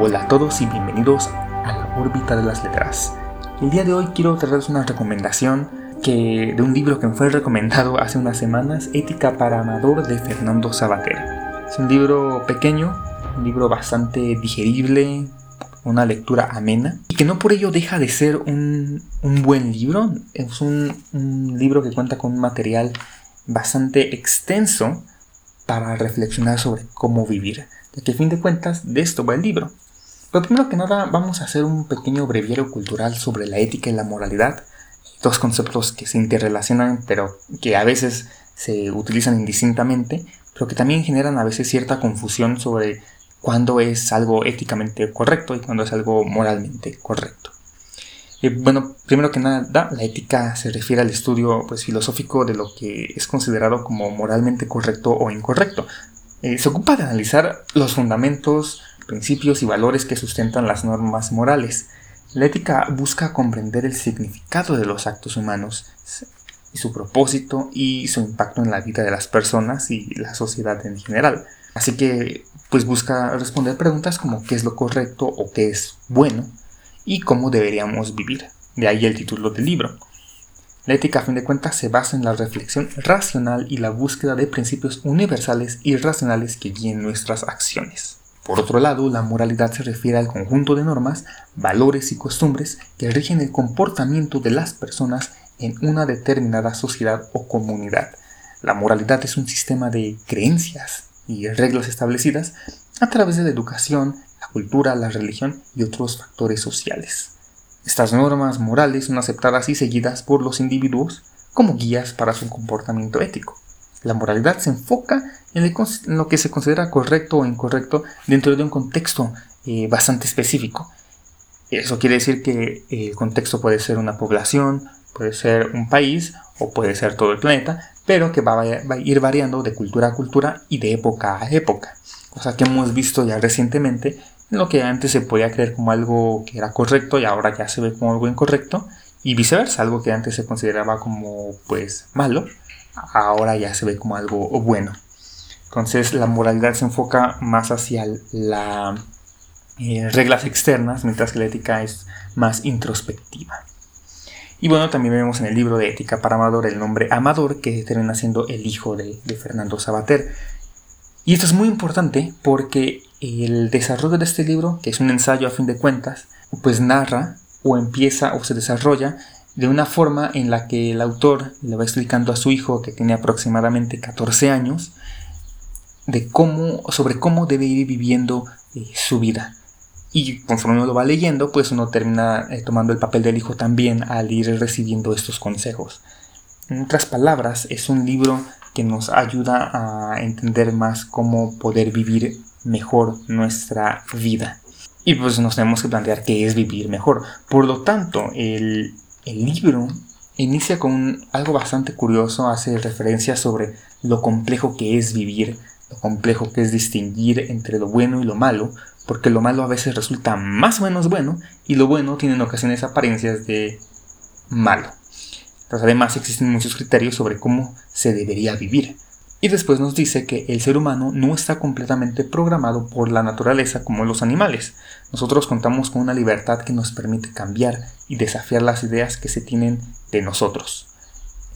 Hola a todos y bienvenidos a la órbita de las letras. El día de hoy quiero traerles una recomendación que, de un libro que me fue recomendado hace unas semanas, Ética para Amador de Fernando Sabater. Es un libro pequeño, un libro bastante digerible, una lectura amena y que no por ello deja de ser un, buen libro. Es un, un libro que cuenta con un material bastante extenso para reflexionar sobre cómo vivir, ya que a fin de cuentas de esto va el libro. Pero primero que nada vamos a hacer un pequeño breviario cultural sobre la ética y la moralidad, dos conceptos que se interrelacionan pero que a veces se utilizan indistintamente, pero que también generan a veces cierta confusión sobre cuándo es algo éticamente correcto y cuándo es algo moralmente correcto. Eh, bueno, primero que nada, la ética se refiere al estudio pues, filosófico de lo que es considerado como moralmente correcto o incorrecto. Eh, se ocupa de analizar los fundamentos, principios y valores que sustentan las normas morales. La ética busca comprender el significado de los actos humanos y su propósito y su impacto en la vida de las personas y la sociedad en general. Así que pues busca responder preguntas como qué es lo correcto o qué es bueno y cómo deberíamos vivir. De ahí el título del libro. La ética, a fin de cuentas, se basa en la reflexión racional y la búsqueda de principios universales y racionales que guíen nuestras acciones. Por otro lado, la moralidad se refiere al conjunto de normas, valores y costumbres que rigen el comportamiento de las personas en una determinada sociedad o comunidad. La moralidad es un sistema de creencias y reglas establecidas a través de la educación, la cultura, la religión y otros factores sociales. Estas normas morales son aceptadas y seguidas por los individuos como guías para su comportamiento ético. La moralidad se enfoca en, lo que se considera correcto o incorrecto dentro de un contexto eh, bastante específico. Eso quiere decir que el contexto puede ser una población, puede ser un país o puede ser todo el planeta, pero que va a ir variando de cultura a cultura y de época a época. Cosa que hemos visto ya recientemente lo que antes se podía creer como algo que era correcto y ahora ya se ve como algo incorrecto y viceversa, algo que antes se consideraba como pues malo, ahora ya se ve como algo bueno. Entonces la moralidad se enfoca más hacia las eh, reglas externas, mientras que la ética es más introspectiva. Y bueno, también vemos en el libro de Ética para Amador el nombre Amador, que termina siendo el hijo de, de Fernando Sabater. Y esto es muy importante porque el desarrollo de este libro, que es un ensayo a fin de cuentas, pues narra o empieza o se desarrolla de una forma en la que el autor le va explicando a su hijo, que tiene aproximadamente 14 años, de cómo, sobre cómo debe ir viviendo eh, su vida. Y conforme uno lo va leyendo, pues uno termina eh, tomando el papel del hijo también al ir recibiendo estos consejos. En otras palabras, es un libro que nos ayuda a entender más cómo poder vivir mejor nuestra vida. Y pues nos tenemos que plantear qué es vivir mejor. Por lo tanto, el, libro inicia con algo bastante curioso, hace referencia sobre lo complejo que es vivir, lo complejo que es distinguir entre lo bueno y lo malo, porque lo malo a veces resulta más o menos bueno y lo bueno tiene en ocasiones apariencias de malo. además existen muchos criterios sobre cómo se debería vivir. Y después nos dice que el ser humano no está completamente programado por la naturaleza como los animales. Nosotros contamos con una libertad que nos permite cambiar y desafiar las ideas que se tienen de nosotros.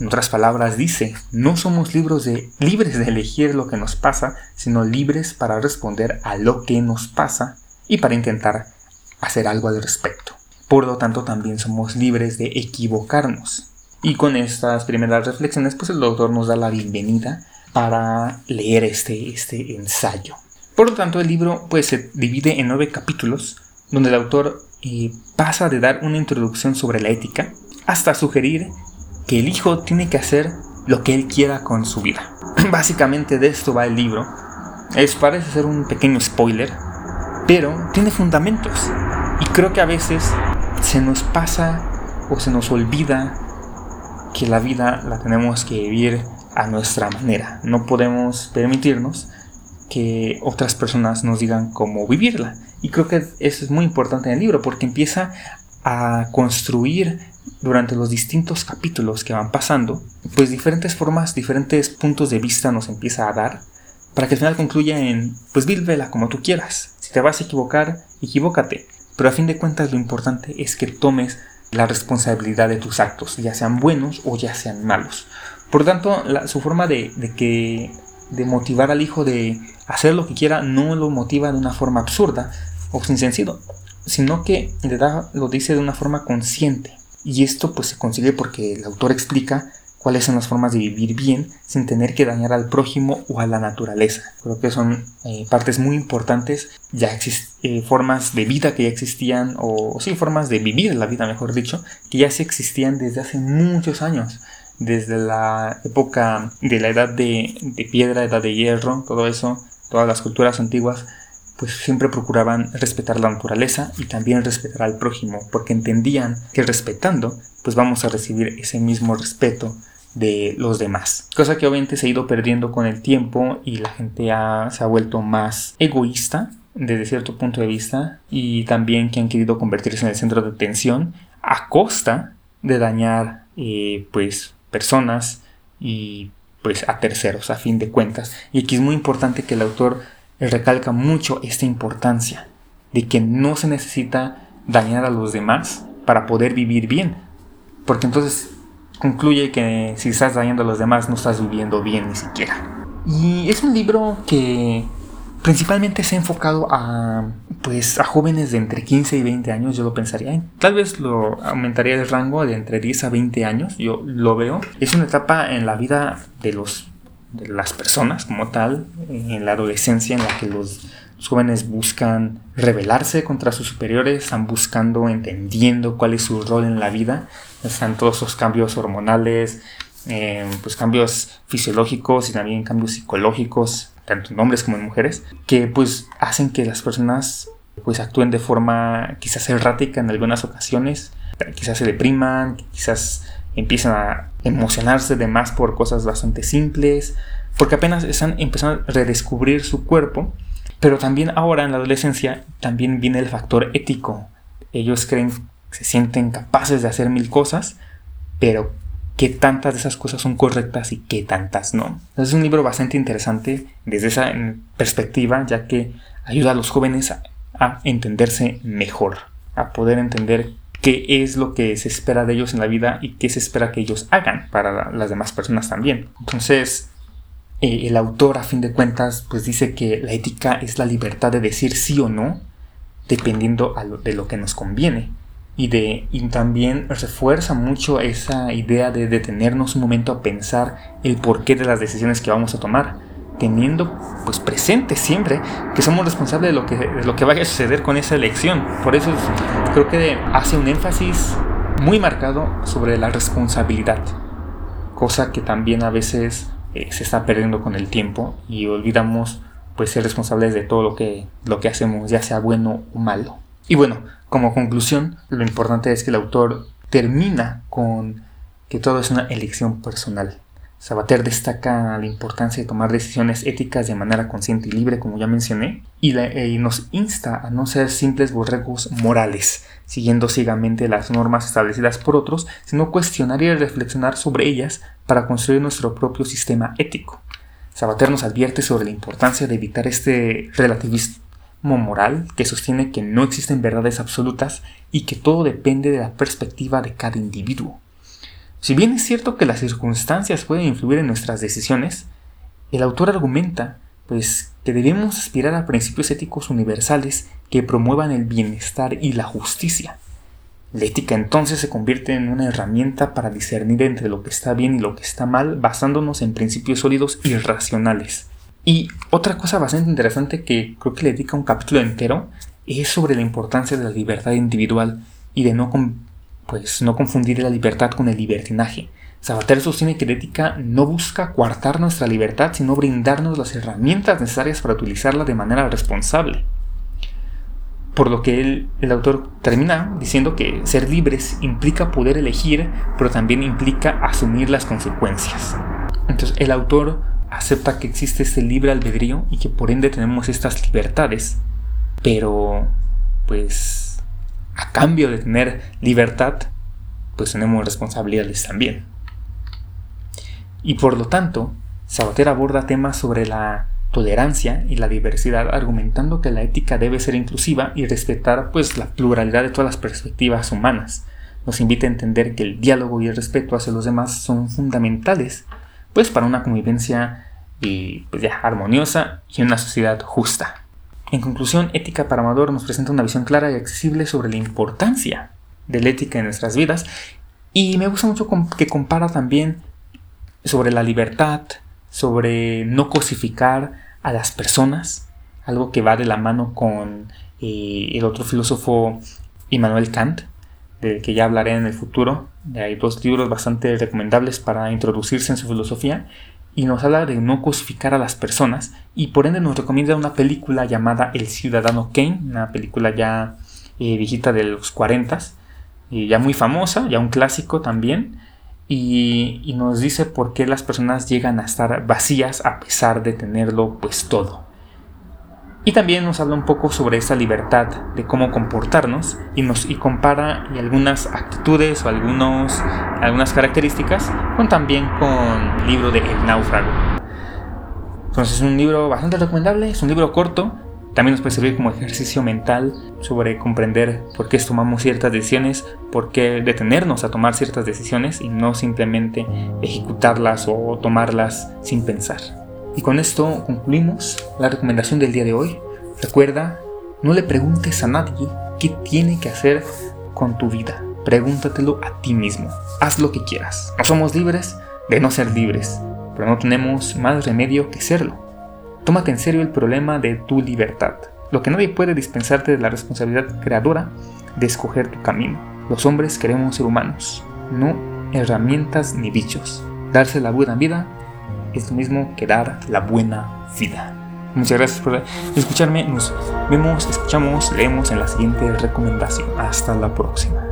En otras palabras dice, no somos libres de, libres de elegir lo que nos pasa, sino libres para responder a lo que nos pasa y para intentar hacer algo al respecto. Por lo tanto, también somos libres de equivocarnos. Y con estas primeras reflexiones, pues el doctor nos da la bienvenida para leer este, este ensayo. Por lo tanto, el libro pues, se divide en nueve capítulos, donde el autor eh, pasa de dar una introducción sobre la ética hasta sugerir que el hijo tiene que hacer lo que él quiera con su vida. Básicamente de esto va el libro. Es, parece ser un pequeño spoiler, pero tiene fundamentos. Y creo que a veces se nos pasa o se nos olvida que la vida la tenemos que vivir a nuestra manera. No podemos permitirnos que otras personas nos digan cómo vivirla. Y creo que eso es muy importante en el libro porque empieza a construir durante los distintos capítulos que van pasando, pues diferentes formas, diferentes puntos de vista nos empieza a dar para que al final concluya en, pues vívela como tú quieras. Si te vas a equivocar, equivócate. Pero a fin de cuentas lo importante es que tomes la responsabilidad de tus actos, ya sean buenos o ya sean malos. Por tanto, su forma de, que, de motivar al hijo de hacer lo que quiera no lo motiva de una forma absurda o sin sentido, sino que le da, lo dice de una forma consciente. Y esto pues se consigue porque el autor explica cuáles son las formas de vivir bien sin tener que dañar al prójimo o a la naturaleza. Creo que son eh, partes muy importantes, ya eh, formas de vida que ya existían, o sí, formas de vivir la vida, mejor dicho, que ya se existían desde hace muchos años desde la época de la edad de, de, piedra, edad de hierro, todo eso, todas las culturas antiguas, pues siempre procuraban respetar la naturaleza y también respetar al prójimo, porque entendían que respetando, pues vamos a recibir ese mismo respeto de los demás. Cosa que obviamente se ha ido perdiendo con el tiempo y la gente se ha vuelto más egoísta desde cierto punto de vista y también que han querido convertirse en el centro de atención a costa de dañar eh, pues personas y pues a terceros a fin de cuentas. Y aquí es muy importante que el autor recalca mucho esta importancia de que no se necesita dañar a los demás para poder vivir bien. Porque entonces concluye que si estás dañando a los demás no estás viviendo bien ni siquiera. Y es un libro que principalmente se ha enfocado a pues a jóvenes de entre 15 y 20 años, yo lo pensaría. Tal vez lo aumentaría el rango de entre 10 a 20 años, yo lo veo. Es una etapa en la vida de los de las personas como tal, en la adolescencia en la que los jóvenes buscan rebelarse contra sus superiores, están buscando, entendiendo cuál es su rol en la vida están todos esos cambios hormonales, eh, pues cambios fisiológicos y también cambios psicológicos, tanto en hombres como en mujeres, que pues hacen que las personas pues actúen de forma quizás errática en algunas ocasiones, quizás se depriman, quizás empiezan a emocionarse de más por cosas bastante simples, porque apenas están empezando a redescubrir su cuerpo, pero también ahora en la adolescencia también viene el factor ético. Ellos creen se sienten capaces de hacer mil cosas, pero qué tantas de esas cosas son correctas y qué tantas no. es un libro bastante interesante desde esa perspectiva, ya que ayuda a los jóvenes a, entenderse mejor, a poder entender qué es lo que se espera de ellos en la vida y qué se espera que ellos hagan para las demás personas también. Entonces, eh, el autor a fin de cuentas pues dice que la ética es la libertad de decir sí o no dependiendo de lo que nos conviene y, de, y también refuerza mucho esa idea de detenernos un momento a pensar el porqué de las decisiones que vamos a tomar, teniendo pues presente siempre que somos responsables de lo que, de lo que vaya a suceder con esa elección. Por eso creo que hace un énfasis muy marcado sobre la responsabilidad, cosa que también a veces eh, se está perdiendo con el tiempo y olvidamos pues ser responsables de todo lo que, lo que hacemos, ya sea bueno o malo. Y bueno, como conclusión, lo importante es que el autor termina con que todo es una elección personal. Sabater destaca la importancia de tomar decisiones éticas de manera consciente y libre, como ya mencioné, y, eh, nos insta a no ser simples borregos morales, siguiendo ciegamente las normas establecidas por otros, sino cuestionar y reflexionar sobre ellas para construir nuestro propio sistema ético. Sabater nos advierte sobre la importancia de evitar este relativismo moral que sostiene que no existen verdades absolutas y que todo depende de la perspectiva de cada individuo. Si bien es cierto que las circunstancias pueden influir en nuestras decisiones, el autor argumenta pues que debemos aspirar a principios éticos universales que promuevan el bienestar y la justicia. La ética entonces se convierte en una herramienta para discernir entre lo que está bien y lo que está mal basándonos en principios sólidos y racionales. Y otra cosa bastante interesante que creo que le dedica un capítulo entero es sobre la importancia de la libertad individual y de no, pues, no confundir la libertad con el libertinaje. Sabater sostiene que la ética no busca coartar nuestra libertad, sino brindarnos las herramientas necesarias para utilizarla de manera responsable. Por lo que el autor termina diciendo que ser libres implica poder elegir, pero también implica asumir las consecuencias. Entonces el autor acepta que existe este libre albedrío y que por ende tenemos estas libertades, pero pues a cambio de tener libertad, pues tenemos responsabilidades también. Y por lo tanto, Sabater aborda temas sobre la tolerancia y la diversidad, argumentando que la ética debe ser inclusiva y respetar pues la pluralidad de todas las perspectivas humanas. Nos invita a entender que el diálogo y el respeto hacia los demás son fundamentales pues para una convivencia y, pues, ya, armoniosa y una sociedad justa. En conclusión, Ética para Amador nos presenta una visión clara y accesible sobre la importancia de la ética en nuestras vidas y me gusta mucho que compara también sobre la libertad, sobre no cosificar a las personas, algo que va de la mano con eh, el otro filósofo Immanuel Kant, del que ya hablaré en el futuro. Hay dos libros bastante recomendables para introducirse en su filosofía y nos habla de no cosificar a las personas y por ende nos recomienda una película llamada El Ciudadano Kane, una película ya eh, viejita de los 40 y ya muy famosa, ya un clásico también, y, y, nos dice por qué las personas llegan a estar vacías a pesar de tenerlo pues todo. Y también nos habla un poco sobre esa libertad de cómo comportarnos y nos y compara algunas actitudes o algunos, algunas características con también con el libro de El náufrago. Entonces es un libro bastante recomendable, es un libro corto, también nos puede servir como ejercicio mental sobre comprender por qué tomamos ciertas decisiones, por qué detenernos a tomar ciertas decisiones y no simplemente ejecutarlas o tomarlas sin pensar. Y con esto concluimos la recomendación del día de hoy. Recuerda, no le preguntes a nadie qué tiene que hacer con tu vida. Pregúntatelo a ti mismo. Haz lo que quieras. No somos libres de no ser libres, pero no tenemos más remedio que serlo. Tómate en serio el problema de tu libertad. Lo que nadie puede dispensarte de la responsabilidad creadora de escoger tu camino. Los hombres queremos ser humanos, no herramientas ni bichos. Darse la buena vida es lo mismo que dar la buena vida. Muchas gracias por escucharme. Nos vemos, escuchamos, leemos en la siguiente recomendación. Hasta la próxima.